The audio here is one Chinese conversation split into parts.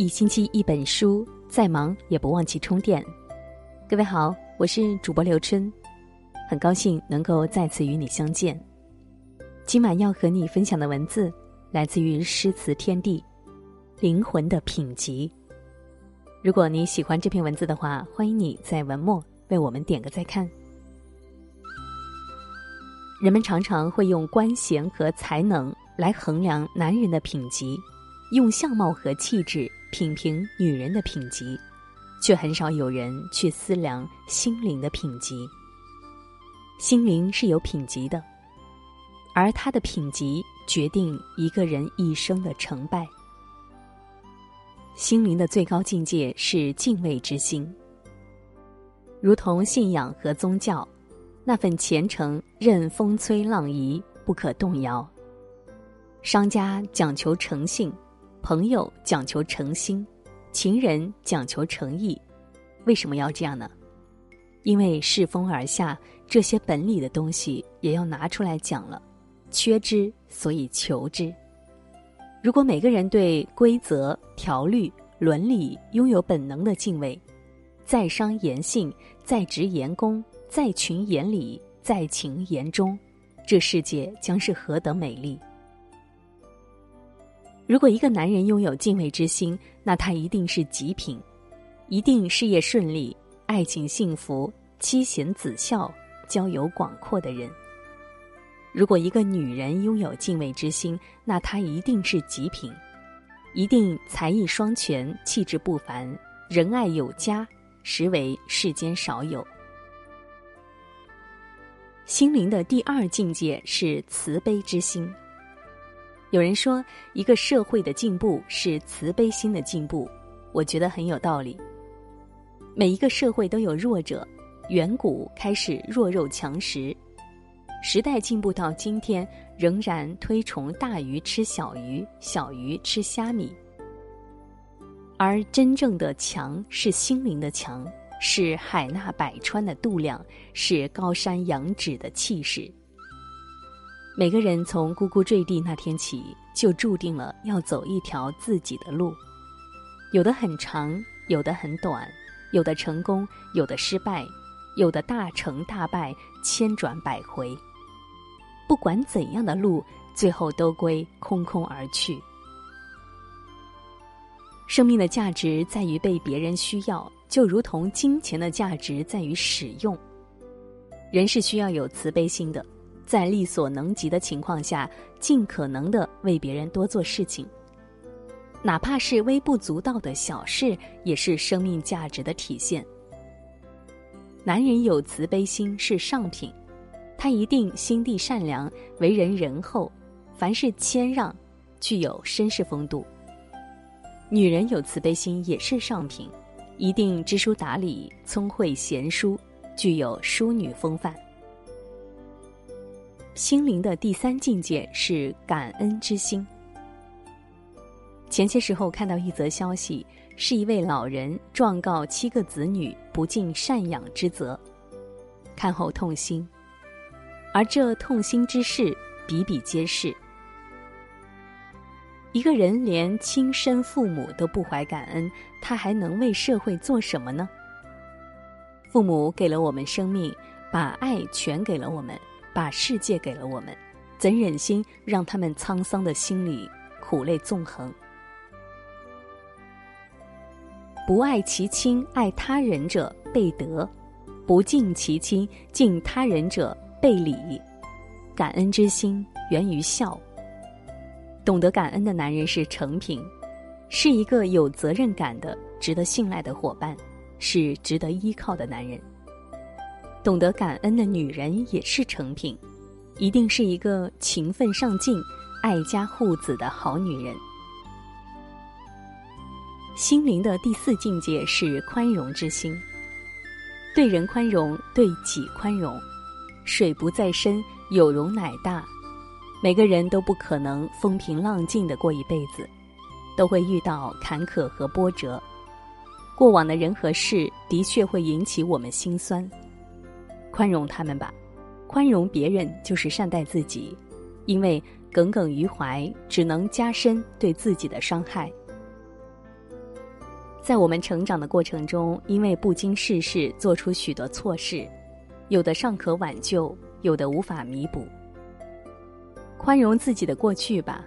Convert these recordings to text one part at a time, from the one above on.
一星期一本书，再忙也不忘记充电。各位好，我是主播刘春，很高兴能够再次与你相见。今晚要和你分享的文字来自于诗词天地，灵魂的品级。如果你喜欢这篇文字的话，欢迎你在文末为我们点个再看。人们常常会用官衔和才能来衡量男人的品级，用相貌和气质品评女人的品级，却很少有人去思量心灵的品级。心灵是有品级的，而它的品级决定一个人一生的成败。心灵的最高境界是敬畏之心，如同信仰和宗教。那份虔诚，任风吹浪移，不可动摇。商家讲求诚信，朋友讲求诚心，情人讲求诚意。为什么要这样呢？因为世风而下，这些本理的东西也要拿出来讲了。缺之，所以求之。如果每个人对规则、条律、伦理拥有本能的敬畏，在商言信，在职言恭。在群言理，在情言中，这世界将是何等美丽！如果一个男人拥有敬畏之心，那他一定是极品，一定事业顺利、爱情幸福、妻贤子孝、交友广阔的人。如果一个女人拥有敬畏之心，那她一定是极品，一定才艺双全、气质不凡、仁爱有加，实为世间少有。心灵的第二境界是慈悲之心。有人说，一个社会的进步是慈悲心的进步，我觉得很有道理。每一个社会都有弱者，远古开始弱肉强食，时代进步到今天，仍然推崇大鱼吃小鱼，小鱼吃虾米。而真正的强是心灵的强。是海纳百川的度量，是高山仰止的气势。每个人从呱呱坠地那天起，就注定了要走一条自己的路，有的很长，有的很短，有的成功，有的失败，有的大成大败，千转百回。不管怎样的路，最后都归空空而去。生命的价值在于被别人需要。就如同金钱的价值在于使用，人是需要有慈悲心的，在力所能及的情况下，尽可能的为别人多做事情，哪怕是微不足道的小事，也是生命价值的体现。男人有慈悲心是上品，他一定心地善良，为人仁厚，凡事谦让，具有绅士风度。女人有慈悲心也是上品。一定知书达理、聪慧贤淑，具有淑女风范。心灵的第三境界是感恩之心。前些时候看到一则消息，是一位老人状告七个子女不尽赡养之责，看后痛心。而这痛心之事比比皆是。一个人连亲生父母都不怀感恩，他还能为社会做什么呢？父母给了我们生命，把爱全给了我们，把世界给了我们，怎忍心让他们沧桑的心里苦泪纵横？不爱其亲，爱他人者被德；不敬其亲，敬他人者被礼。感恩之心源于孝。懂得感恩的男人是成品，是一个有责任感的、值得信赖的伙伴，是值得依靠的男人。懂得感恩的女人也是成品，一定是一个勤奋上进、爱家护子的好女人。心灵的第四境界是宽容之心，对人宽容，对己宽容。水不在深，有容乃大。每个人都不可能风平浪静的过一辈子，都会遇到坎坷和波折。过往的人和事的确会引起我们心酸，宽容他们吧。宽容别人就是善待自己，因为耿耿于怀只能加深对自己的伤害。在我们成长的过程中，因为不经世事，做出许多错事，有的尚可挽救，有的无法弥补。宽容自己的过去吧，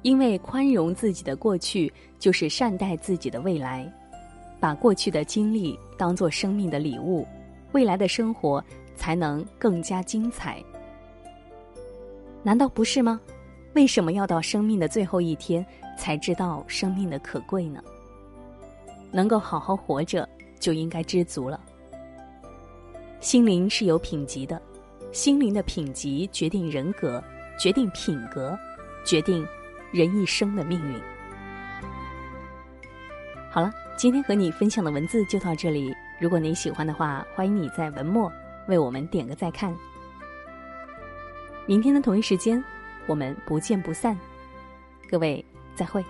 因为宽容自己的过去，就是善待自己的未来。把过去的经历当做生命的礼物，未来的生活才能更加精彩。难道不是吗？为什么要到生命的最后一天才知道生命的可贵呢？能够好好活着，就应该知足了。心灵是有品级的，心灵的品级决定人格，决定品格，决定人一生的命运。好了。今天和你分享的文字就到这里。如果你喜欢的话，欢迎你在文末为我们点个再看。明天的同一时间，我们不见不散。各位，再会。